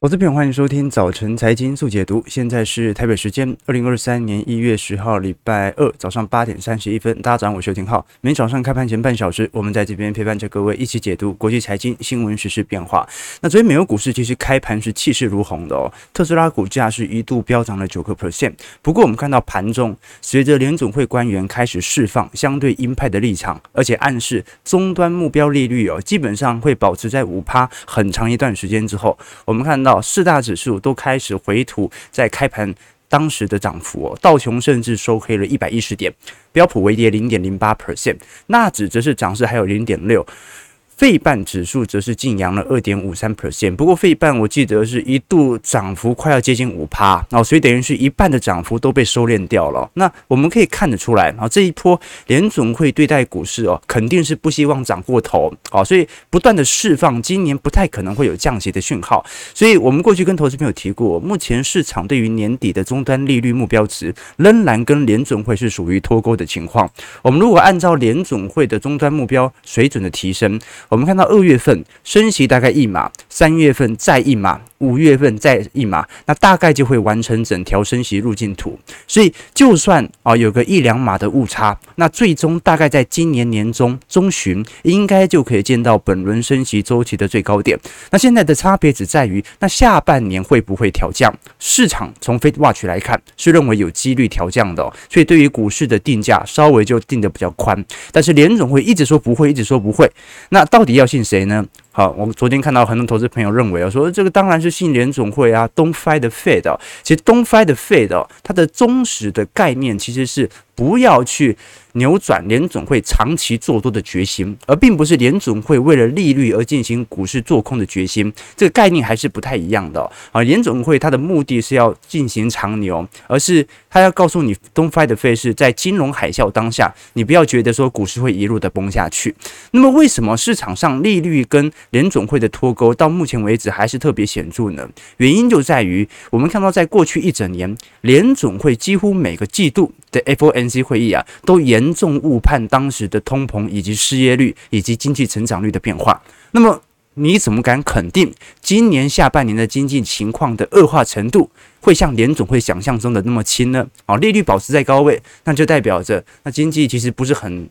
我这边欢迎收听早晨财经速解读。现在是台北时间二零二三年一月十号礼拜二早上八点三十一分。大家早上好，我是邱廷浩。每早上开盘前半小时，我们在这边陪伴着各位一起解读国际财经新闻、时事变化。那昨天美国股市其实开盘是气势如虹的哦，特斯拉股价是一度飙涨了九个 percent。不过我们看到盘中随着联总会官员开始释放相对鹰派的立场，而且暗示终端目标利率哦基本上会保持在五趴很长一段时间之后，我们看到。四大指数都开始回吐，在开盘当时的涨幅哦，道琼甚至收黑了一百一十点，标普微跌零点零八 percent，纳指则是涨势还有零点六。费半指数则是净扬了二点五三 percent，不过费半我记得是一度涨幅快要接近五趴，哦，所以等于是一半的涨幅都被收敛掉了。那我们可以看得出来，啊，这一波联准会对待股市哦，肯定是不希望涨过头，哦，所以不断的释放，今年不太可能会有降息的讯号。所以我们过去跟投资朋友提过，目前市场对于年底的终端利率目标值仍然跟联准会是属于脱钩的情况。我们如果按照联准会的终端目标水准的提升，我们看到二月份升息大概一码，三月份再一码，五月份再一码，那大概就会完成整条升息路径图。所以就算啊有个一两码的误差，那最终大概在今年年中中旬应该就可以见到本轮升息周期的最高点。那现在的差别只在于，那下半年会不会调降？市场从 FedWatch 来看是认为有几率调降的，所以对于股市的定价稍微就定得比较宽。但是联总会一直说不会，一直说不会，那到。到底要信谁呢？好，我们昨天看到很多投资朋友认为啊，说这个当然是信联总会啊，Don't fight the Fed。其实 Don't fight the Fed，它的忠实的概念其实是不要去扭转联总会长期做多的决心，而并不是联总会为了利率而进行股市做空的决心。这个概念还是不太一样的啊。联总会它的目的是要进行长牛，而是它要告诉你，Don't fight the Fed 是在金融海啸当下，你不要觉得说股市会一路的崩下去。那么为什么市场上利率跟联总会的脱钩到目前为止还是特别显著呢？原因就在于我们看到，在过去一整年，联总会几乎每个季度的 FOMC 会议啊，都严重误判当时的通膨以及失业率以及经济成长率的变化。那么你怎么敢肯定今年下半年的经济情况的恶化程度会像联总会想象中的那么轻呢？啊，利率保持在高位，那就代表着那经济其实不是很。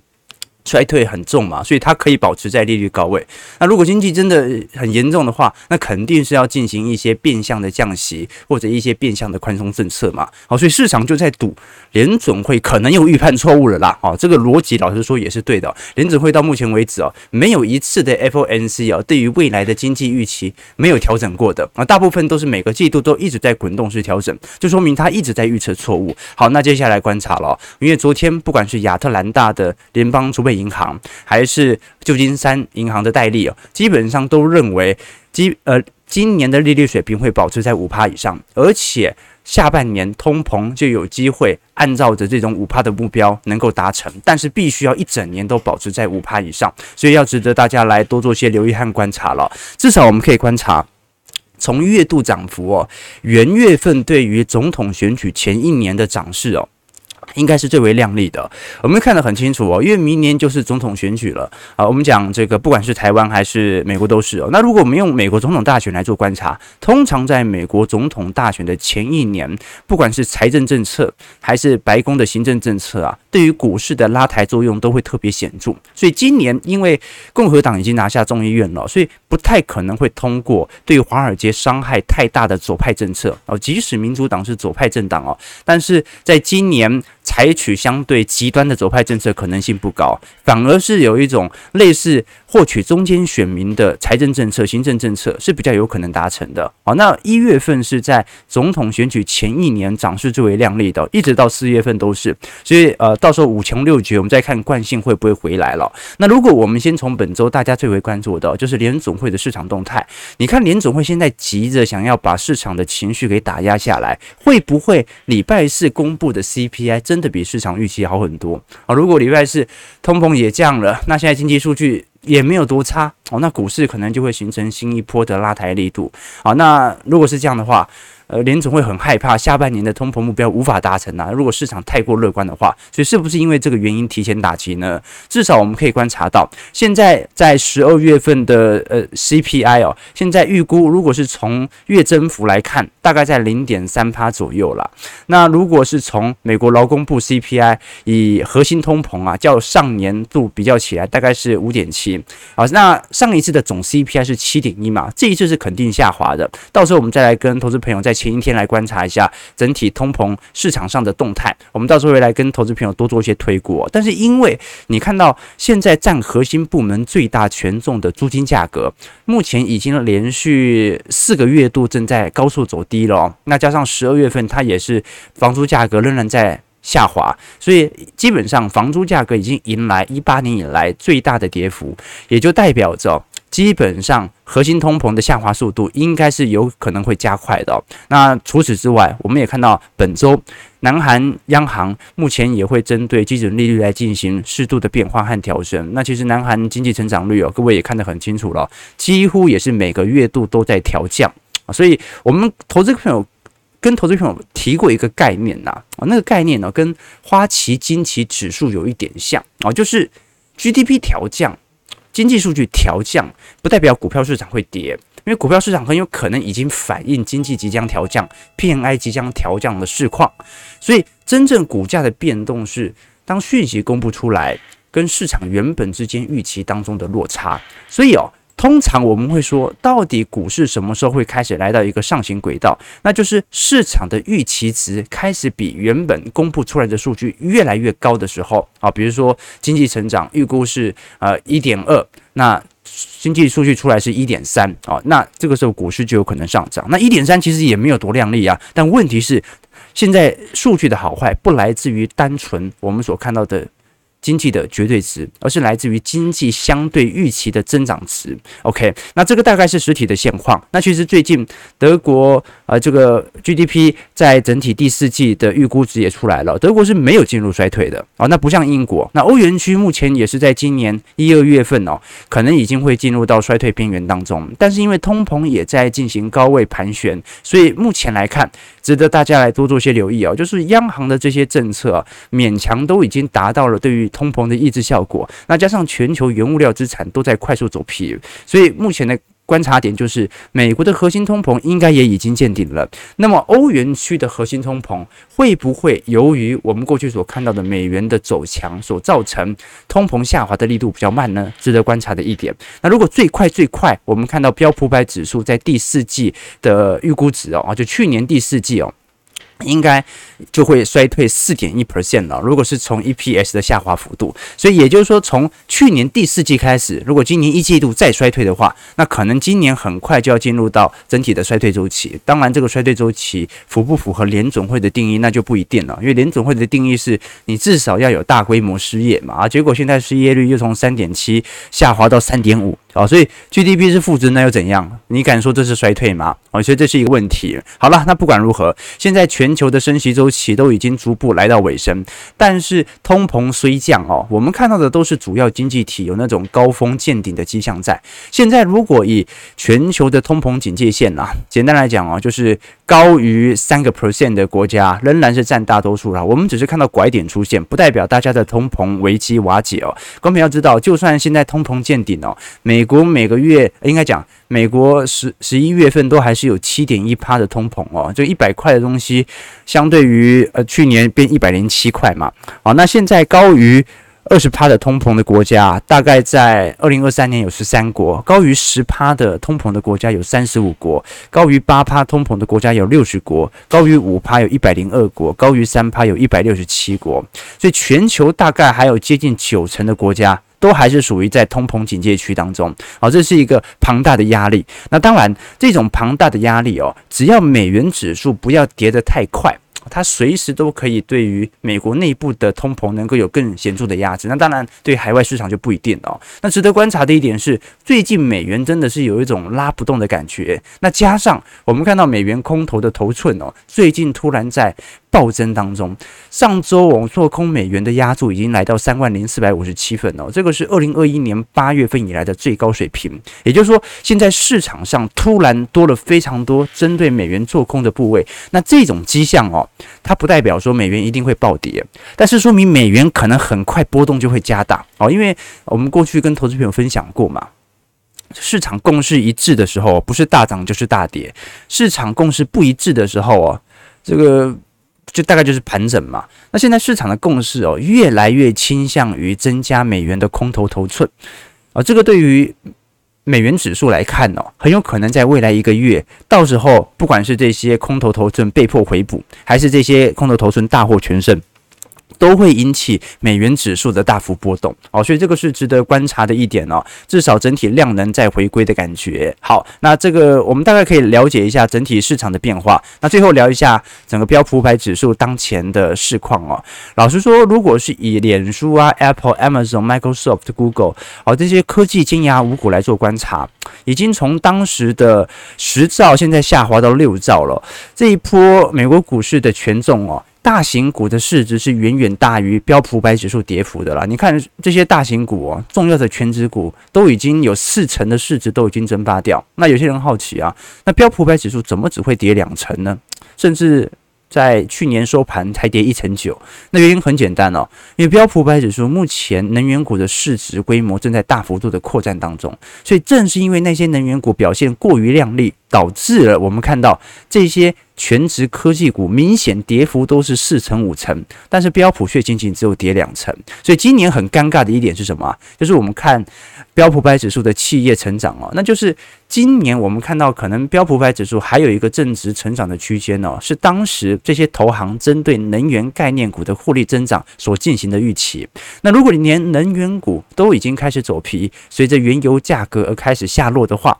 衰退很重嘛，所以它可以保持在利率高位。那如果经济真的很严重的话，那肯定是要进行一些变相的降息或者一些变相的宽松政策嘛。好，所以市场就在赌联准会可能又预判错误了啦。好，这个逻辑老实说也是对的。联准会到目前为止哦，没有一次的 FOMC 哦，对于未来的经济预期没有调整过的啊，大部分都是每个季度都一直在滚动式调整，就说明它一直在预测错误。好，那接下来观察了，因为昨天不管是亚特兰大的联邦储备银行还是旧金山银行的代理哦，基本上都认为今呃今年的利率水平会保持在五趴以上，而且下半年通膨就有机会按照着这种五趴的目标能够达成，但是必须要一整年都保持在五趴以上，所以要值得大家来多做些留意和观察了。至少我们可以观察从月度涨幅哦，元月份对于总统选举前一年的涨势哦。应该是最为亮丽的，我们看得很清楚哦，因为明年就是总统选举了啊。我们讲这个，不管是台湾还是美国都是哦。那如果我们用美国总统大选来做观察，通常在美国总统大选的前一年，不管是财政政策还是白宫的行政政策啊，对于股市的拉抬作用都会特别显著。所以今年因为共和党已经拿下众议院了，所以不太可能会通过对华尔街伤害太大的左派政策哦。即使民主党是左派政党哦，但是在今年。采取相对极端的左派政策可能性不高，反而是有一种类似获取中间选民的财政政策、行政政策是比较有可能达成的。好，那一月份是在总统选举前一年涨势最为亮丽的，一直到四月份都是。所以呃，到时候五穷六绝，我们再看惯性会不会回来了。那如果我们先从本周大家最为关注的，就是联总会的市场动态。你看联总会现在急着想要把市场的情绪给打压下来，会不会礼拜四公布的 CPI 真的比市场预期好很多啊！如果礼拜四通膨也降了，那现在经济数据也没有多差哦，那股市可能就会形成新一波的拉抬力度。好，那如果是这样的话，呃，联总会很害怕下半年的通膨目标无法达成啊。如果市场太过乐观的话，所以是不是因为这个原因提前打击呢？至少我们可以观察到，现在在十二月份的呃 CPI 哦，现在预估如果是从月增幅来看，大概在零点三趴左右啦。那如果是从美国劳工部 CPI 以核心通膨啊，较上年度比较起来，大概是五点七。好，那上一次的总 CPI 是七点一嘛，这一次是肯定下滑的。到时候我们再来跟投资朋友再前一天来观察一下整体通膨市场上的动态，我们到时候会来跟投资朋友多做一些推估。但是因为你看到现在占核心部门最大权重的租金价格，目前已经连续四个月度正在高速走低了，那加上十二月份它也是房租价格仍然在下滑，所以基本上房租价格已经迎来一八年以来最大的跌幅，也就代表着。基本上，核心通膨的下滑速度应该是有可能会加快的。那除此之外，我们也看到本周南韩央行目前也会针对基准利率来进行适度的变化和调整。那其实南韩经济成长率哦，各位也看得很清楚了，几乎也是每个月度都在调降。所以，我们投资朋友跟投资朋友提过一个概念呐，啊，那个概念呢，跟花旗金奇指数有一点像啊，就是 GDP 调降。经济数据调降不代表股票市场会跌，因为股票市场很有可能已经反映经济即将调降、PMI 即将调降的市况，所以真正股价的变动是当讯息公布出来，跟市场原本之间预期当中的落差，所以哦。通常我们会说，到底股市什么时候会开始来到一个上行轨道？那就是市场的预期值开始比原本公布出来的数据越来越高的时候啊，比如说经济成长预估是呃一点二，那经济数据出来是一点三啊，那这个时候股市就有可能上涨。那一点三其实也没有多亮丽啊，但问题是现在数据的好坏不来自于单纯我们所看到的。经济的绝对值，而是来自于经济相对预期的增长值。OK，那这个大概是实体的现况。那其实最近德国呃这个 GDP 在整体第四季的预估值也出来了，德国是没有进入衰退的哦。那不像英国，那欧元区目前也是在今年一二月份哦，可能已经会进入到衰退边缘当中。但是因为通膨也在进行高位盘旋，所以目前来看，值得大家来多做些留意哦。就是央行的这些政策，勉强都已经达到了对于通膨的抑制效果，那加上全球原物料资产都在快速走皮，所以目前的观察点就是，美国的核心通膨应该也已经见顶了。那么欧元区的核心通膨会不会由于我们过去所看到的美元的走强所造成通膨下滑的力度比较慢呢？值得观察的一点。那如果最快最快，我们看到标普百指数在第四季的预估值哦，就去年第四季哦。应该就会衰退四点一 percent 了。如果是从 EPS 的下滑幅度，所以也就是说，从去年第四季开始，如果今年一季度再衰退的话，那可能今年很快就要进入到整体的衰退周期。当然，这个衰退周期符不符合联总会的定义，那就不一定了。因为联总会的定义是你至少要有大规模失业嘛，啊，结果现在失业率又从三点七下滑到三点五。哦，所以 GDP 是负值，那又怎样？你敢说这是衰退吗？哦，所以这是一个问题。好了，那不管如何，现在全球的升息周期都已经逐步来到尾声，但是通膨虽降哦，我们看到的都是主要经济体有那种高峰见顶的迹象在。现在如果以全球的通膨警戒线啊，简单来讲哦，就是高于三个 percent 的国家仍然是占大多数啦。我们只是看到拐点出现，不代表大家的通膨危机瓦解哦。观众要知道，就算现在通膨见顶哦，每美国每个月应该讲，美国十十一月份都还是有七点一趴的通膨哦，就一百块的东西，相对于呃去年变一百零七块嘛，好，那现在高于二十趴的通膨的国家，大概在二零二三年有十三国，高于十趴的通膨的国家有三十五国，高于八趴通膨的国家有六十国，高于五趴有一百零二国，高于三趴有一百六十七国，所以全球大概还有接近九成的国家。都还是属于在通膨警戒区当中，好，这是一个庞大的压力。那当然，这种庞大的压力哦，只要美元指数不要跌得太快。它随时都可以对于美国内部的通膨能够有更显著的压制，那当然对海外市场就不一定了哦。那值得观察的一点是，最近美元真的是有一种拉不动的感觉。那加上我们看到美元空头的头寸哦，最近突然在暴增当中。上周我们做空美元的押注已经来到三万零四百五十七份哦，这个是二零二一年八月份以来的最高水平。也就是说，现在市场上突然多了非常多针对美元做空的部位。那这种迹象哦，它不代表说美元一定会暴跌，但是说明美元可能很快波动就会加大哦，因为我们过去跟投资朋友分享过嘛。市场共识一致的时候，不是大涨就是大跌；市场共识不一致的时候哦，这个就大概就是盘整嘛。那现在市场的共识哦，越来越倾向于增加美元的空头头寸啊。这个对于美元指数来看哦，很有可能在未来一个月，到时候不管是这些空头头寸被迫回补，还是这些空头头寸大获全胜。都会引起美元指数的大幅波动哦，所以这个是值得观察的一点哦。至少整体量能在回归的感觉。好，那这个我们大概可以了解一下整体市场的变化。那最后聊一下整个标普五百指数当前的市况哦。老实说，如果是以脸书啊、Apple、Amazon、Microsoft、Google 哦这些科技尖牙五股来做观察，已经从当时的十兆现在下滑到六兆了。这一波美国股市的权重哦。大型股的市值是远远大于标普五百指数跌幅的啦。你看这些大型股哦，重要的权值股都已经有四成的市值都已经蒸发掉。那有些人好奇啊，那标普五百指数怎么只会跌两成呢？甚至在去年收盘才跌一成九。那原因很简单哦，因为标普五百指数目前能源股的市值规模正在大幅度的扩展当中，所以正是因为那些能源股表现过于亮丽，导致了我们看到这些。全职科技股明显跌幅都是四成五成，但是标普却仅仅只有跌两成，所以今年很尴尬的一点是什么？就是我们看标普百指数的企业成长哦，那就是今年我们看到可能标普百指数还有一个正值成长的区间哦，是当时这些投行针对能源概念股的获利增长所进行的预期。那如果你连能源股都已经开始走皮，随着原油价格而开始下落的话，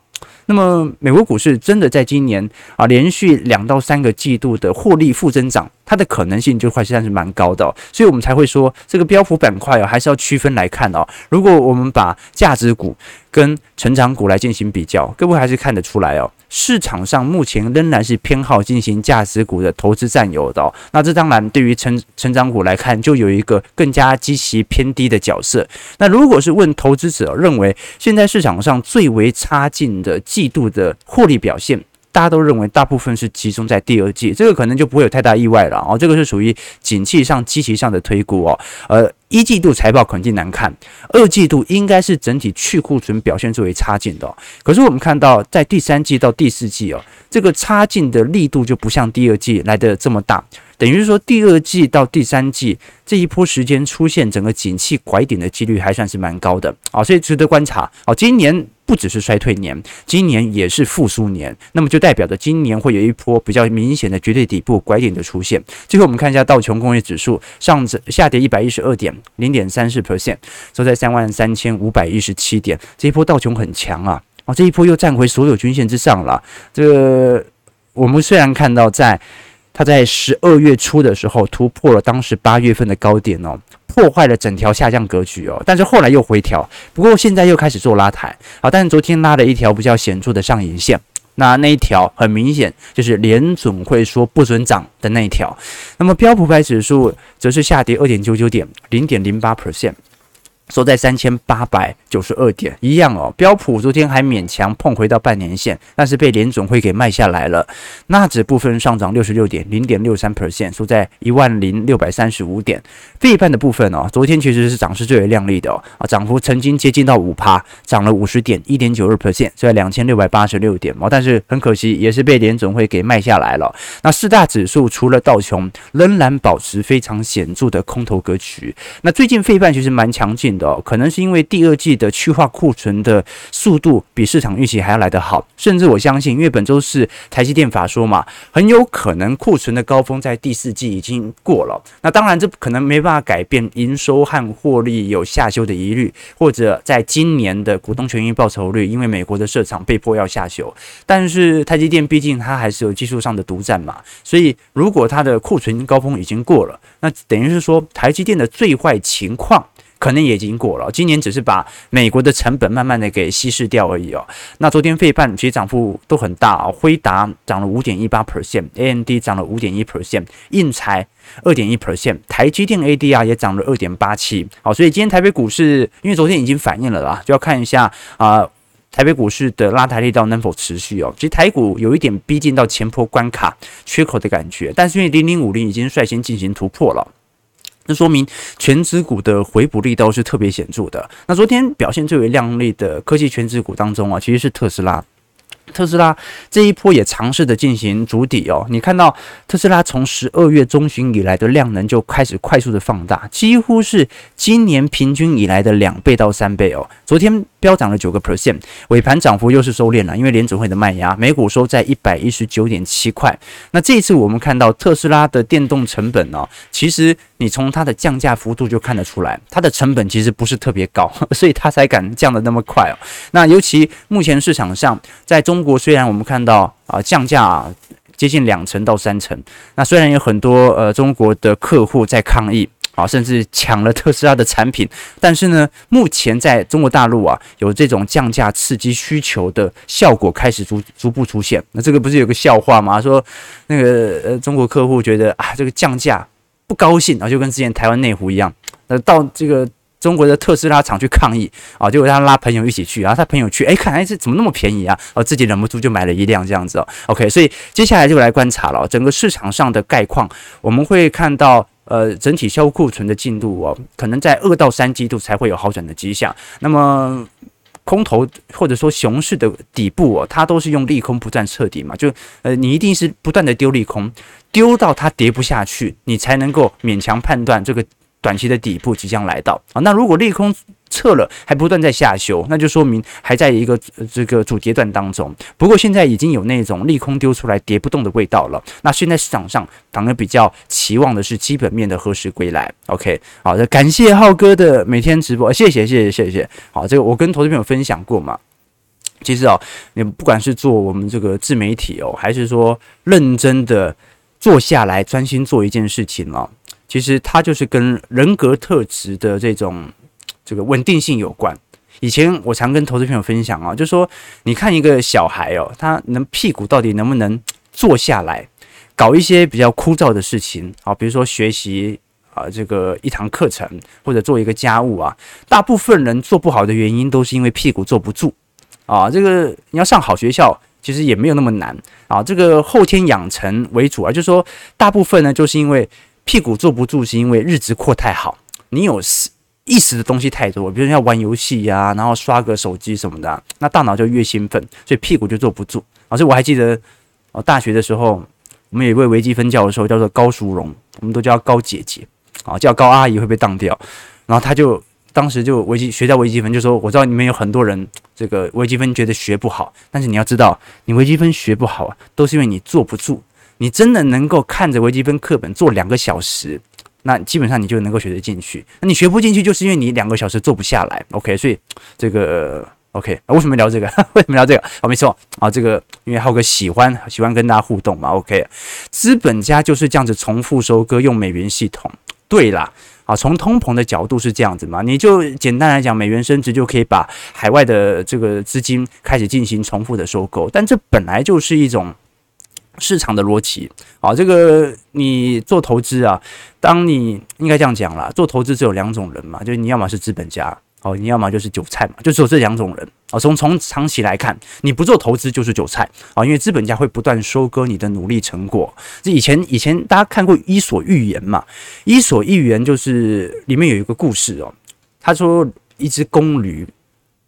那么，美国股市真的在今年啊，连续两到三个季度的获利负增长，它的可能性就会算是蛮高的，所以我们才会说这个标普板块哦，还是要区分来看哦。如果我们把价值股跟成长股来进行比较，各位还是看得出来哦。市场上目前仍然是偏好进行价值股的投资占有的，那这当然对于成成长股来看，就有一个更加积极偏低的角色。那如果是问投资者认为现在市场上最为差劲的季度的获利表现，大家都认为大部分是集中在第二季，这个可能就不会有太大意外了哦。这个是属于景气上积极上的推估哦，呃。一季度财报肯定难看，二季度应该是整体去库存表现最为差劲的。可是我们看到，在第三季到第四季哦，这个差劲的力度就不像第二季来得这么大。等于是说，第二季到第三季这一波时间出现整个景气拐点的几率还算是蛮高的啊，所以值得观察哦。今年不只是衰退年，今年也是复苏年，那么就代表着今年会有一波比较明显的绝对底部拐点的出现。最后我们看一下道琼工业指数上下跌一百一十二点，零点三四 percent，收在三万三千五百一十七点。这一波道琼很强啊，哦，这一波又站回所有均线之上了。这个我们虽然看到在。它在十二月初的时候突破了当时八月份的高点哦，破坏了整条下降格局哦，但是后来又回调，不过现在又开始做拉抬，啊，但是昨天拉了一条比较显著的上影线，那那一条很明显就是联准会说不准涨的那一条，那么标普牌指数则是下跌二点九九点，零点零八 percent。收在三千八百九十二点，一样哦。标普昨天还勉强碰回到半年线，但是被联准会给卖下来了。纳指部分上涨六十六点，零点六三 percent，收在一万零六百三十五点。费半的部分哦，昨天其实是涨势最为亮丽的哦，啊，涨幅曾经接近到五趴，涨了五十点，一点九二 percent，收在两千六百八十六点哦。但是很可惜，也是被联准会给卖下来了。那四大指数除了道琼，仍然保持非常显著的空头格局。那最近费半其实蛮强劲的。可能是因为第二季的去化库存的速度比市场预期还要来得好，甚至我相信，因为本周是台积电法说嘛，很有可能库存的高峰在第四季已经过了。那当然，这可能没办法改变营收和获利有下修的疑虑，或者在今年的股东权益报酬率，因为美国的设厂被迫要下修。但是台积电毕竟它还是有技术上的独占嘛，所以如果它的库存高峰已经过了，那等于是说台积电的最坏情况。可能也已经过了。今年只是把美国的成本慢慢的给稀释掉而已哦。那昨天费半其实涨幅都很大哦，辉达涨了五点一八 percent，AMD 涨了五点一 percent，应材二点一 percent，台积电 ADR 也涨了二点八七。好，所以今天台北股市因为昨天已经反映了啦，就要看一下啊。台北股市的拉抬力道能否持续哦？其实台股有一点逼近到前波关卡缺口的感觉，但是因为零零五零已经率先进行突破了，那说明全指股的回补力道是特别显著的。那昨天表现最为亮丽的科技全指股当中啊，其实是特斯拉。特斯拉这一波也尝试的进行筑底哦，你看到特斯拉从十二月中旬以来的量能就开始快速的放大，几乎是今年平均以来的两倍到三倍哦。昨天飙涨了九个 percent，尾盘涨幅又是收敛了，因为联准会的卖压，每股收在一百一十九点七块。那这一次我们看到特斯拉的电动成本哦，其实你从它的降价幅度就看得出来，它的成本其实不是特别高，所以它才敢降得那么快哦。那尤其目前市场上在中中国虽然我们看到啊降价接近两成到三成，那虽然有很多呃中国的客户在抗议啊，甚至抢了特斯拉的产品，但是呢，目前在中国大陆啊有这种降价刺激需求的效果开始逐逐步出现。那这个不是有个笑话吗？说那个呃中国客户觉得啊这个降价不高兴啊，就跟之前台湾内湖一样，那到这个。中国的特斯拉厂去抗议啊，结果他拉朋友一起去，然后他朋友去，哎，看来这怎么那么便宜啊？哦，自己忍不住就买了一辆这样子哦。OK，所以接下来就来观察了整个市场上的概况，我们会看到呃整体销库存的进度哦，可能在二到三季度才会有好转的迹象。那么空头或者说熊市的底部哦，它都是用利空不断彻底嘛，就呃你一定是不断的丢利空，丢到它跌不下去，你才能够勉强判断这个。短期的底部即将来到啊，那如果利空撤了，还不断在下修，那就说明还在一个这个主跌段当中。不过现在已经有那种利空丢出来跌不动的味道了。那现在市场上反而比较期望的是基本面的何时归来。OK，好的，感谢浩哥的每天直播，谢谢谢谢谢谢。好，这个我跟投资朋友分享过嘛。其实哦，你不管是做我们这个自媒体哦，还是说认真的坐下来专心做一件事情哦。其实它就是跟人格特质的这种这个稳定性有关。以前我常跟投资朋友分享啊，就说你看一个小孩哦，他能屁股到底能不能坐下来搞一些比较枯燥的事情啊，比如说学习啊这个一堂课程或者做一个家务啊，大部分人做不好的原因都是因为屁股坐不住啊。这个你要上好学校，其实也没有那么难啊。这个后天养成为主啊，就是说大部分呢就是因为。屁股坐不住，是因为日子过太好，你有意识的东西太多，比如要玩游戏呀，然后刷个手机什么的，那大脑就越兴奋，所以屁股就坐不住。而且我还记得，哦，大学的时候，我们有一位微积分教授叫做高淑荣，我们都叫高姐姐，啊，叫高阿姨会被当掉。然后他就当时就微积学到微积分，就说我知道你们有很多人这个微积分觉得学不好，但是你要知道，你微积分学不好啊，都是因为你坐不住。你真的能够看着微积分课本做两个小时，那基本上你就能够学得进去。那你学不进去，就是因为你两个小时做不下来。OK，所以这个 OK，为什么聊这个？为什么聊这个？哦，没错啊，这个因为浩哥喜欢喜欢跟大家互动嘛。OK，资本家就是这样子重复收割，用美元系统。对啦，啊，从通膨的角度是这样子嘛，你就简单来讲，美元升值就可以把海外的这个资金开始进行重复的收购，但这本来就是一种。市场的逻辑，啊，这个你做投资啊，当你应该这样讲啦，做投资只有两种人嘛，就是你要么是资本家，哦，你要么就是韭菜嘛，就只有这两种人。啊，从从长期来看，你不做投资就是韭菜啊，因为资本家会不断收割你的努力成果。这以前以前大家看过《伊索寓言》嘛，《伊索寓言》就是里面有一个故事哦，他说一只公驴。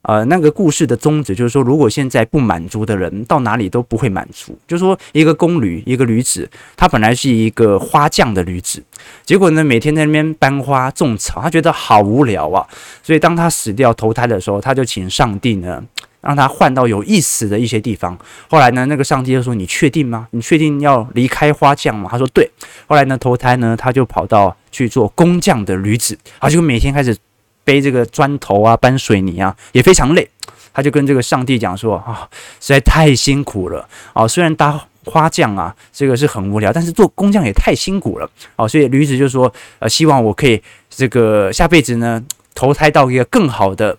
呃，那个故事的宗旨就是说，如果现在不满足的人到哪里都不会满足。就是说，一个公驴，一个驴子，他本来是一个花匠的驴子，结果呢，每天在那边搬花种草，他觉得好无聊啊。所以当他死掉投胎的时候，他就请上帝呢，让他换到有意思的一些地方。后来呢，那个上帝就说：“你确定吗？你确定要离开花匠吗？”他说：“对。”后来呢，投胎呢，他就跑到去做工匠的驴子，他就每天开始。背这个砖头啊，搬水泥啊，也非常累。他就跟这个上帝讲说：“啊、实在太辛苦了啊、虽然当花匠啊，这个是很无聊，但是做工匠也太辛苦了啊、所以驴子就说：呃，希望我可以这个下辈子呢，投胎到一个更好的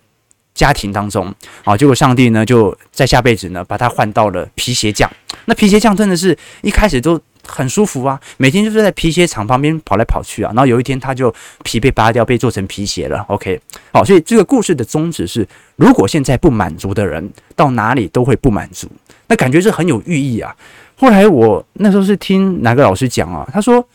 家庭当中啊，结果上帝呢就在下辈子呢把他换到了皮鞋匠。那皮鞋匠真的是一开始都很舒服啊，每天就是在皮鞋厂旁边跑来跑去啊。然后有一天他就皮被扒掉，被做成皮鞋了。OK，好，所以这个故事的宗旨是：如果现在不满足的人，到哪里都会不满足。那感觉是很有寓意啊。后来我那时候是听哪个老师讲啊，他说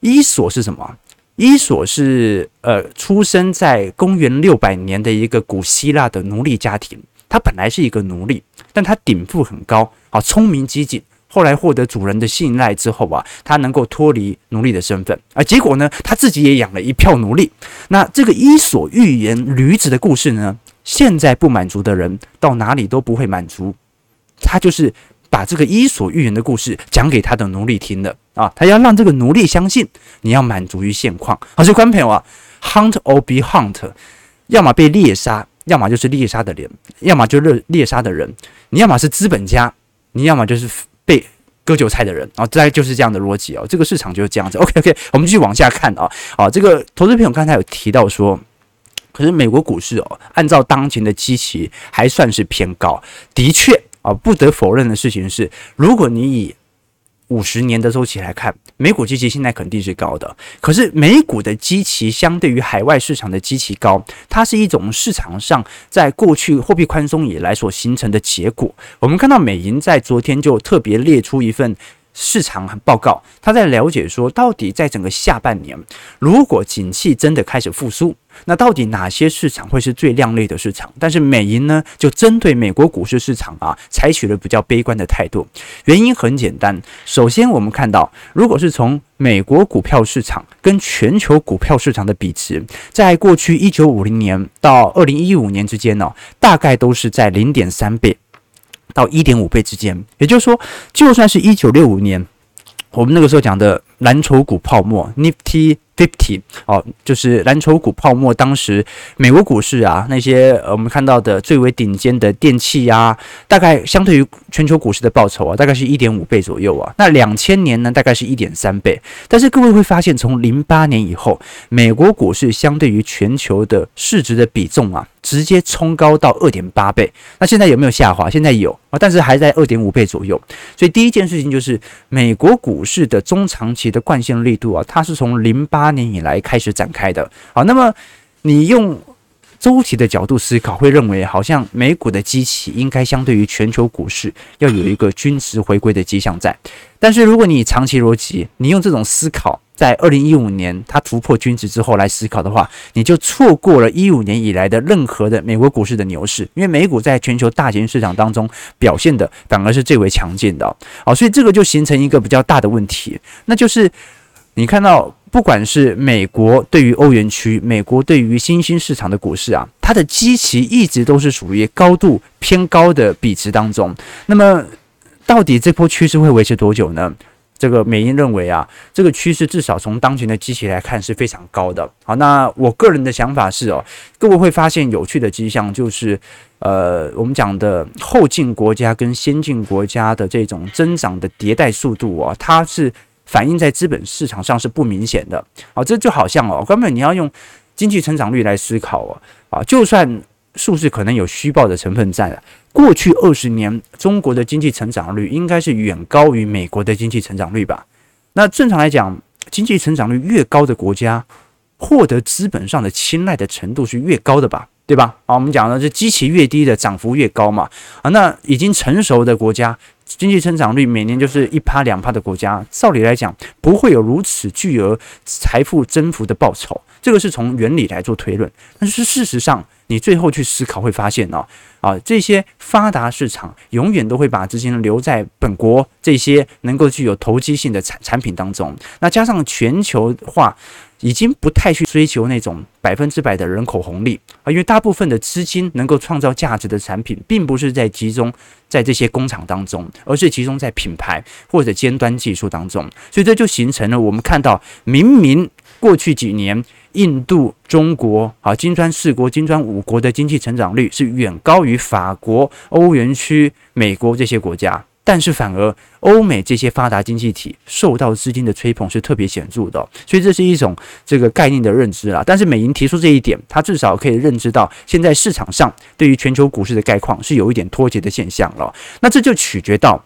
伊索是什么？伊索是呃，出生在公元六百年的一个古希腊的奴隶家庭。他本来是一个奴隶，但他禀赋很高，啊，聪明机警。后来获得主人的信赖之后啊，他能够脱离奴隶的身份。啊，结果呢，他自己也养了一票奴隶。那这个伊索寓言驴子的故事呢，现在不满足的人到哪里都不会满足。他就是把这个伊索寓言的故事讲给他的奴隶听的。啊，他要让这个奴隶相信，你要满足于现况。好，所以观众朋友啊，hunt or be hunt，要么被猎杀，要么就是猎杀的人，要么就是猎杀的人。你要么是资本家，你要么就是被割韭菜的人。啊，大概就是这样的逻辑哦。这个市场就是这样子。OK OK，我们继续往下看啊。啊，这个投资朋友刚才有提到说，可是美国股市哦，按照当前的基期还算是偏高。的确啊，不得否认的事情是，如果你以五十年的周期来看，美股基期现在肯定是高的。可是美股的基期相对于海外市场的基期高，它是一种市场上在过去货币宽松以来所形成的结果。我们看到美银在昨天就特别列出一份。市场报告，他在了解说，到底在整个下半年，如果景气真的开始复苏，那到底哪些市场会是最亮丽的市场？但是美银呢，就针对美国股市市场啊，采取了比较悲观的态度。原因很简单，首先我们看到，如果是从美国股票市场跟全球股票市场的比值，在过去一九五零年到二零一五年之间呢，大概都是在零点三倍。到一点五倍之间，也就是说，就算是一九六五年，我们那个时候讲的蓝筹股泡沫 （Nifty）。Fifty 哦，就是蓝筹股泡沫。当时美国股市啊，那些呃我们看到的最为顶尖的电器啊，大概相对于全球股市的报酬啊，大概是一点五倍左右啊。那两千年呢，大概是一点三倍。但是各位会发现，从零八年以后，美国股市相对于全球的市值的比重啊，直接冲高到二点八倍。那现在有没有下滑？现在有啊，但是还在二点五倍左右。所以第一件事情就是，美国股市的中长期的惯性力度啊，它是从零八。八年以来开始展开的，好，那么你用周期的角度思考，会认为好像美股的机器应该相对于全球股市要有一个均值回归的迹象在。但是如果你长期逻辑，你用这种思考，在二零一五年它突破均值之后来思考的话，你就错过了一五年以来的任何的美国股市的牛市，因为美股在全球大型市场当中表现的反而是最为强劲的。好，所以这个就形成一个比较大的问题，那就是你看到。不管是美国对于欧元区，美国对于新兴市场的股市啊，它的基期一直都是属于高度偏高的比值当中。那么，到底这波趋势会维持多久呢？这个美英认为啊，这个趋势至少从当前的基期来看是非常高的。好，那我个人的想法是哦，各位会发现有趣的迹象，就是呃，我们讲的后进国家跟先进国家的这种增长的迭代速度啊，它是。反映在资本市场上是不明显的，好，这就好像哦，根本你要用经济成长率来思考哦，啊，就算数字可能有虚报的成分在了，过去二十年中国的经济成长率应该是远高于美国的经济成长率吧？那正常来讲，经济成长率越高的国家，获得资本上的青睐的程度是越高的吧？对吧？啊，我们讲的是基期越低的涨幅越高嘛，啊，那已经成熟的国家。经济增长率每年就是一趴两趴的国家，照理来讲不会有如此巨额财富增幅的报酬，这个是从原理来做推论。但是事实上，你最后去思考会发现哦，啊，这些发达市场永远都会把资金留在本国这些能够具有投机性的产产品当中。那加上全球化。已经不太去追求那种百分之百的人口红利啊，因为大部分的资金能够创造价值的产品，并不是在集中在这些工厂当中，而是集中在品牌或者尖端技术当中。所以这就形成了我们看到，明明过去几年印度、中国啊、金砖四国、金砖五国的经济成长率是远高于法国、欧元区、美国这些国家。但是反而欧美这些发达经济体受到资金的吹捧是特别显著的，所以这是一种这个概念的认知啦。但是美银提出这一点，它至少可以认知到现在市场上对于全球股市的概况是有一点脱节的现象了。那这就取决到。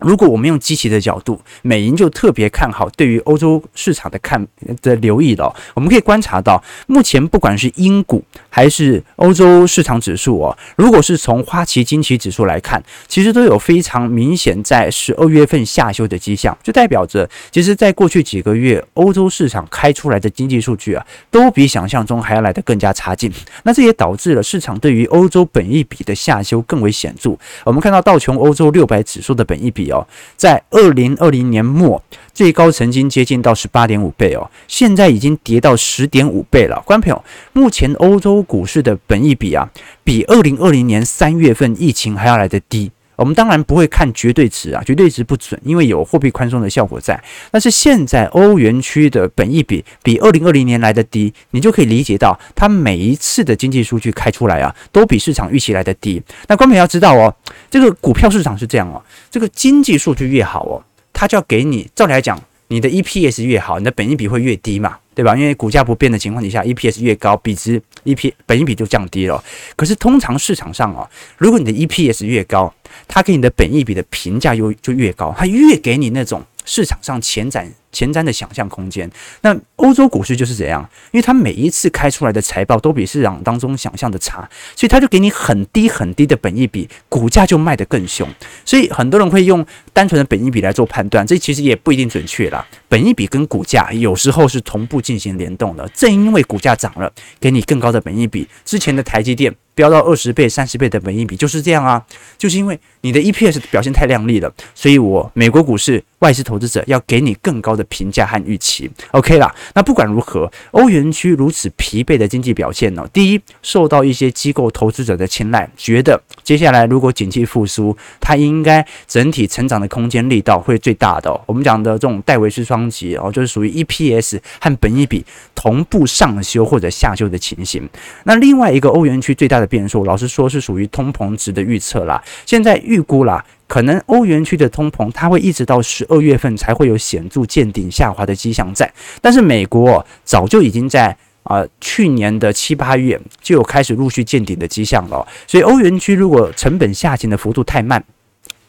如果我们用积极的角度，美银就特别看好对于欧洲市场的看的留意了。我们可以观察到，目前不管是英股还是欧洲市场指数哦，如果是从花旗经期指数来看，其实都有非常明显在十二月份下修的迹象，就代表着其实在过去几个月，欧洲市场开出来的经济数据啊，都比想象中还要来得更加差劲。那这也导致了市场对于欧洲本益比的下修更为显著。我们看到道琼欧洲六百指数的本益比。哦，在二零二零年末最高曾经接近到十八点五倍哦，现在已经跌到十点五倍了。观众朋友，目前欧洲股市的本益比啊，比二零二零年三月份疫情还要来得低。我们当然不会看绝对值啊，绝对值不准，因为有货币宽松的效果在。但是现在欧元区的本益比比二零二零年来的低，你就可以理解到，它每一次的经济数据开出来啊，都比市场预期来的低。那观众要知道哦，这个股票市场是这样哦，这个经济数据越好哦，它就要给你，照理来讲，你的 EPS 越好，你的本益比会越低嘛。对吧？因为股价不变的情况底下，EPS 越高，比值 EP 本益比就降低了。可是通常市场上哦，如果你的 EPS 越高，它给你的本益比的评价又就越高，它越给你那种。市场上前瞻前瞻的想象空间，那欧洲股市就是这样，因为它每一次开出来的财报都比市场当中想象的差，所以它就给你很低很低的本益比，股价就卖得更凶。所以很多人会用单纯的本益比来做判断，这其实也不一定准确啦。本益比跟股价有时候是同步进行联动的，正因为股价涨了，给你更高的本益比。之前的台积电。飙到二十倍、三十倍的本益比就是这样啊，就是因为你的 EPS 表现太亮丽了，所以我美国股市外资投资者要给你更高的评价和预期。OK 啦，那不管如何，欧元区如此疲惫的经济表现呢？第一，受到一些机构投资者的青睐，觉得接下来如果景气复苏，它应该整体成长的空间力道会最大的。我们讲的这种戴维斯双击哦，就是属于 EPS 和本益比同步上修或者下修的情形。那另外一个欧元区最大的变数，老实说是属于通膨值的预测啦。现在预估啦，可能欧元区的通膨它会一直到十二月份才会有显著见顶下滑的迹象在。但是美国早就已经在啊、去年的七八月就有开始陆续见顶的迹象了。所以欧元区如果成本下行的幅度太慢，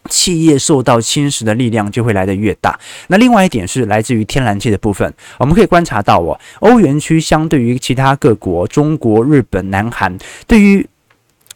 企业受到侵蚀的力量就会来得越大。那另外一点是来自于天然气的部分，我们可以观察到哦，欧元区相对于其他各国，中国、日本、南韩，对于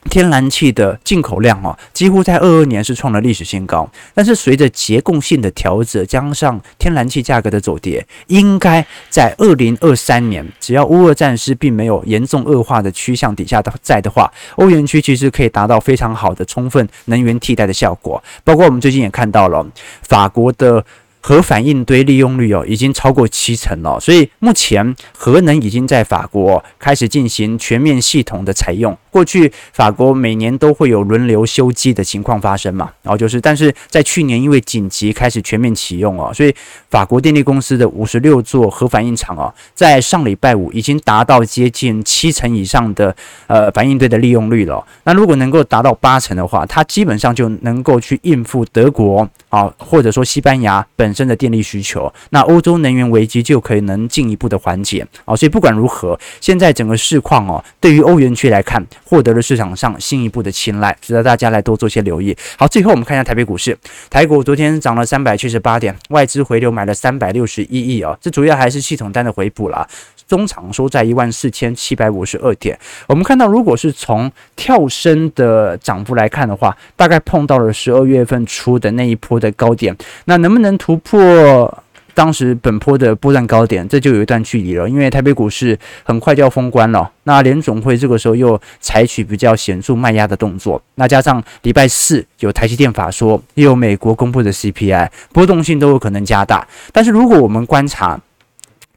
天然气的进口量哦，几乎在二二年是创了历史新高。但是随着结构性的调整，加上天然气价格的走跌，应该在二零二三年，只要乌俄战事并没有严重恶化的趋向底下的在的话，欧元区其实可以达到非常好的充分能源替代的效果。包括我们最近也看到了法国的。核反应堆利用率哦，已经超过七成了，所以目前核能已经在法国开始进行全面系统的采用。过去法国每年都会有轮流休机的情况发生嘛，然后就是，但是在去年因为紧急开始全面启用哦，所以法国电力公司的五十六座核反应厂哦，在上礼拜五已经达到接近七成以上的呃反应堆的利用率了。那如果能够达到八成的话，它基本上就能够去应付德国啊，或者说西班牙本。身的电力需求，那欧洲能源危机就可以能进一步的缓解啊，所以不管如何，现在整个市况哦，对于欧元区来看，获得了市场上进一步的青睐，值得大家来多做些留意。好，最后我们看一下台北股市，台股昨天涨了三百七十八点，外资回流买了三百六十一亿啊，这主要还是系统单的回补啦。中场收在一万四千七百五十二点。我们看到，如果是从跳升的涨幅来看的话，大概碰到了十二月份初的那一波的高点。那能不能突破当时本波的波段高点？这就有一段距离了。因为台北股市很快就要封关了，那联总会这个时候又采取比较显著卖压的动作。那加上礼拜四有台积电法说，又有美国公布的 CPI，波动性都有可能加大。但是如果我们观察，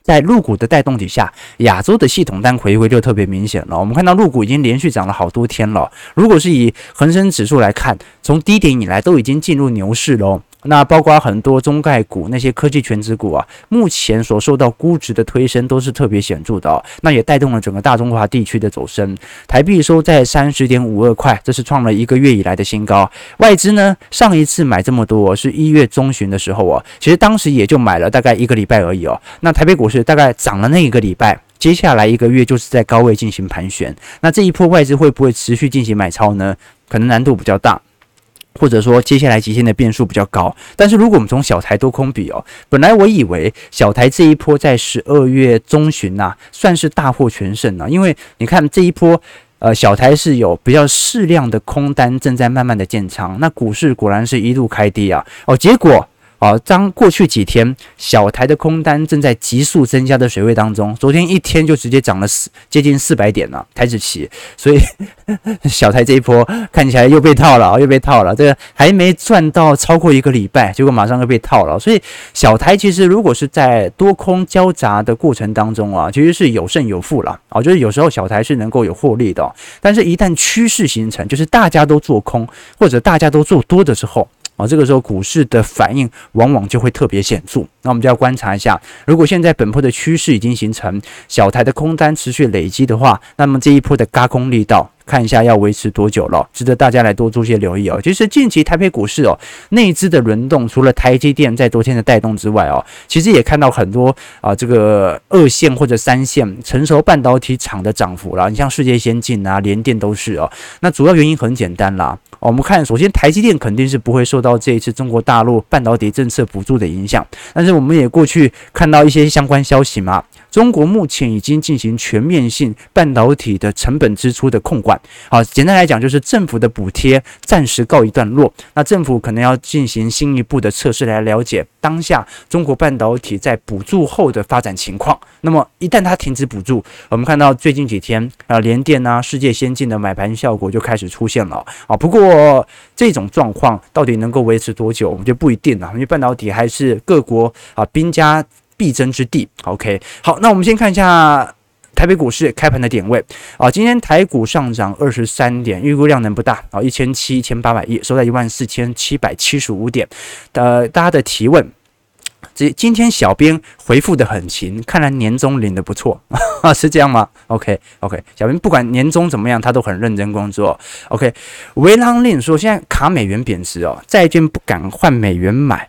在陆股的带动底下，亚洲的系统单回归就特别明显了。我们看到陆股已经连续涨了好多天了。如果是以恒生指数来看，从低点以来都已经进入牛市了。那包括很多中概股、那些科技权值股啊，目前所受到估值的推升都是特别显著的哦。那也带动了整个大中华地区的走升，台币收在三十点五二块，这是创了一个月以来的新高。外资呢，上一次买这么多是一月中旬的时候哦，其实当时也就买了大概一个礼拜而已哦。那台北股市大概涨了那一个礼拜，接下来一个月就是在高位进行盘旋。那这一波外资会不会持续进行买超呢？可能难度比较大。或者说，接下来几天的变数比较高。但是如果我们从小台多空比哦，本来我以为小台这一波在十二月中旬呐、算是大获全胜了、因为你看这一波，呃，小台是有比较适量的空单正在慢慢的建仓，那股市果然是一路开低啊，哦，结果。好，当过去几天小台的空单正在急速增加的水位当中，昨天一天就直接涨了四接近四百点了，台指期，所以 小台这一波看起来又被套了，又被套了，这个还没赚到超过一个礼拜，结果马上又被套了，所以小台其实如果是在多空交杂的过程当中啊，其实是有胜有负了啊，就是有时候小台是能够有获利的，但是一旦趋势形成，就是大家都做空或者大家都做多的时候。啊，这个时候股市的反应往往就会特别显著。那我们就要观察一下，如果现在本波的趋势已经形成，小台的空单持续累积的话，那么这一波的嘎空力道。看一下要维持多久了，值得大家来多做些留意哦。其实近期台北股市哦，内资的轮动，除了台积电在昨天的带动之外哦，其实也看到很多啊这个二线或者三线成熟半导体厂的涨幅了。你像世界先进啊、联电都是哦。那主要原因很简单啦，我们看首先台积电肯定是不会受到这一次中国大陆半导体政策补助的影响，但是我们也过去看到一些相关消息嘛。中国目前已经进行全面性半导体的成本支出的控管。好，简单来讲就是政府的补贴暂时告一段落。那政府可能要进行进一步的测试来了解当下中国半导体在补助后的发展情况。那么一旦它停止补助，我们看到最近几天啊，联电啊、世界先进的买盘效果就开始出现了啊。不过这种状况到底能够维持多久，我们就不一定了，因为半导体还是各国啊兵家必争之地。OK，好，那我们先看一下台北股市开盘的点位啊。今天台股上涨二十三点，预估量能不大啊，一千七千八百亿，收在一万四千七百七十五点。呃，大家的提问，这今天小编回复的很勤，看来年终领的不错啊，是这样吗？OK OK，小编不管年终怎么样，他都很认真工作。OK，维朗令说现在卡美元贬值哦，债券不敢换美元买。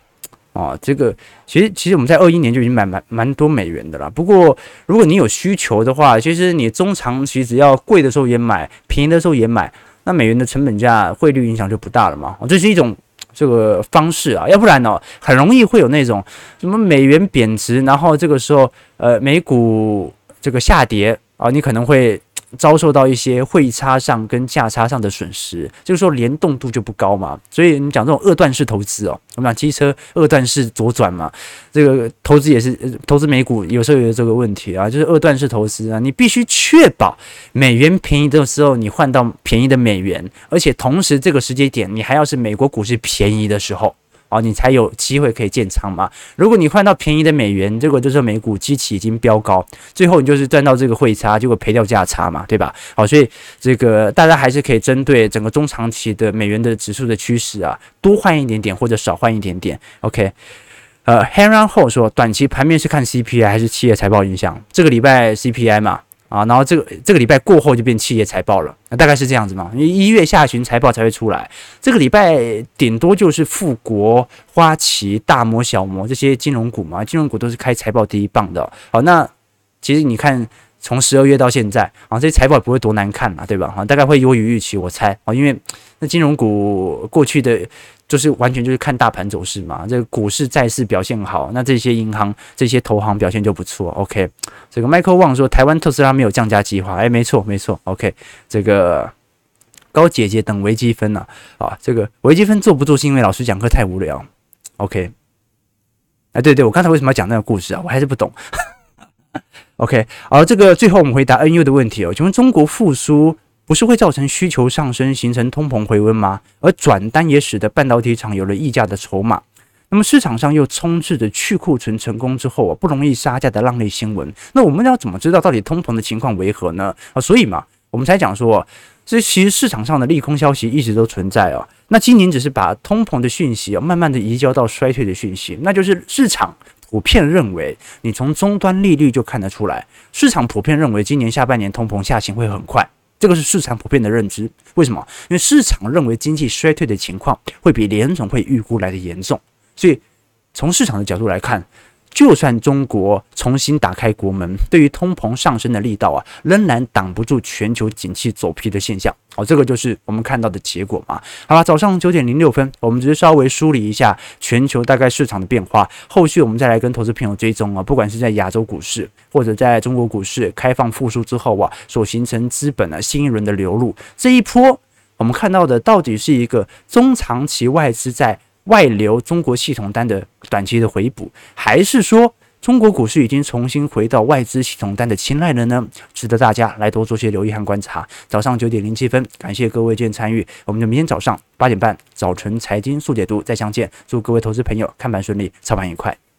啊，这个其实其实我们在二一年就已经买蛮蛮多美元的了。不过如果你有需求的话，其实你中长期只要贵的时候也买，便宜的时候也买，那美元的成本价汇率影响就不大了嘛。哦，这是一种这个方式啊，要不然呢，很容易会有那种什么美元贬值，然后这个时候呃美股这个下跌啊，你可能会。遭受到一些汇差上跟价差上的损失，就是说联动度就不高嘛。所以你讲这种二段式投资哦，我们讲机车二段式左转嘛，这个投资也是投资美股，有时候有这个问题啊，就是二段式投资啊，你必须确保美元便宜的时候，你换到便宜的美元，而且同时这个时间点你还要是美国股市便宜的时候。哦，你才有机会可以建仓嘛。如果你换到便宜的美元，结果就是美股基期已经飙高，最后你就是赚到这个汇差，结果赔掉价差嘛，对吧？好，所以这个大家还是可以针对整个中长期的美元的指数的趋势啊，多换一点点或者少换一点点。OK，呃，Henry Ho 说，短期盘面是看 CPI 还是企业财报影响？这个礼拜 CPI 嘛。啊，然后这个这个礼拜过后就变企业财报了，那大概是这样子嘛？因为一月下旬财报才会出来，这个礼拜顶多就是富国、花旗、大摩、小摩这些金融股嘛，金融股都是开财报第一棒的。好，那其实你看从十二月到现在啊，这些财报也不会多难看嘛，对吧？啊，大概会优于预期，我猜啊，因为那金融股过去的。就是完全就是看大盘走势嘛，这个股市债市表现好，那这些银行这些投行表现就不错。OK，这个 Michael Wang 说台湾特斯拉没有降价计划，哎，没错没错。OK，这个高姐姐等微积分呢？啊，这个微积分做不做是因为老师讲课太无聊。OK，哎，对对，我刚才为什么要讲那个故事啊？我还是不懂。OK，而，这个最后我们回答 NU 的问题哦，请问中国复苏？不是会造成需求上升，形成通膨回温吗？而转单也使得半导体厂有了溢价的筹码。那么市场上又充斥着去库存成功之后啊，不容易杀价的浪类新闻。那我们要怎么知道到底通膨的情况为何呢？啊，所以嘛，我们才讲说，这其实市场上的利空消息一直都存在哦。那今年只是把通膨的讯息啊，慢慢的移交到衰退的讯息，那就是市场普遍认为，你从终端利率就看得出来，市场普遍认为今年下半年通膨下行会很快，这个是市场普遍的认知。为什么？因为市场认为经济衰退的情况会比联总会预估来的严重，所以从市场的角度来看。就算中国重新打开国门，对于通膨上升的力道啊，仍然挡不住全球景气走皮的现象。好，这个就是我们看到的结果嘛。好了，早上九点零六分，我们只是稍微梳理一下全球大概市场的变化，后续我们再来跟投资朋友追踪啊。不管是在亚洲股市或者在中国股市开放复苏之后啊，所形成资本啊新一轮的流入，这一波我们看到的到底是一个中长期外资在。外流中国系统单的短期的回补，还是说中国股市已经重新回到外资系统单的青睐了呢？值得大家来多做些留意和观察。早上九点零七分，感谢各位今天参与，我们就明天早上八点半早晨财经速解读再相见。祝各位投资朋友看盘顺利，操盘愉快。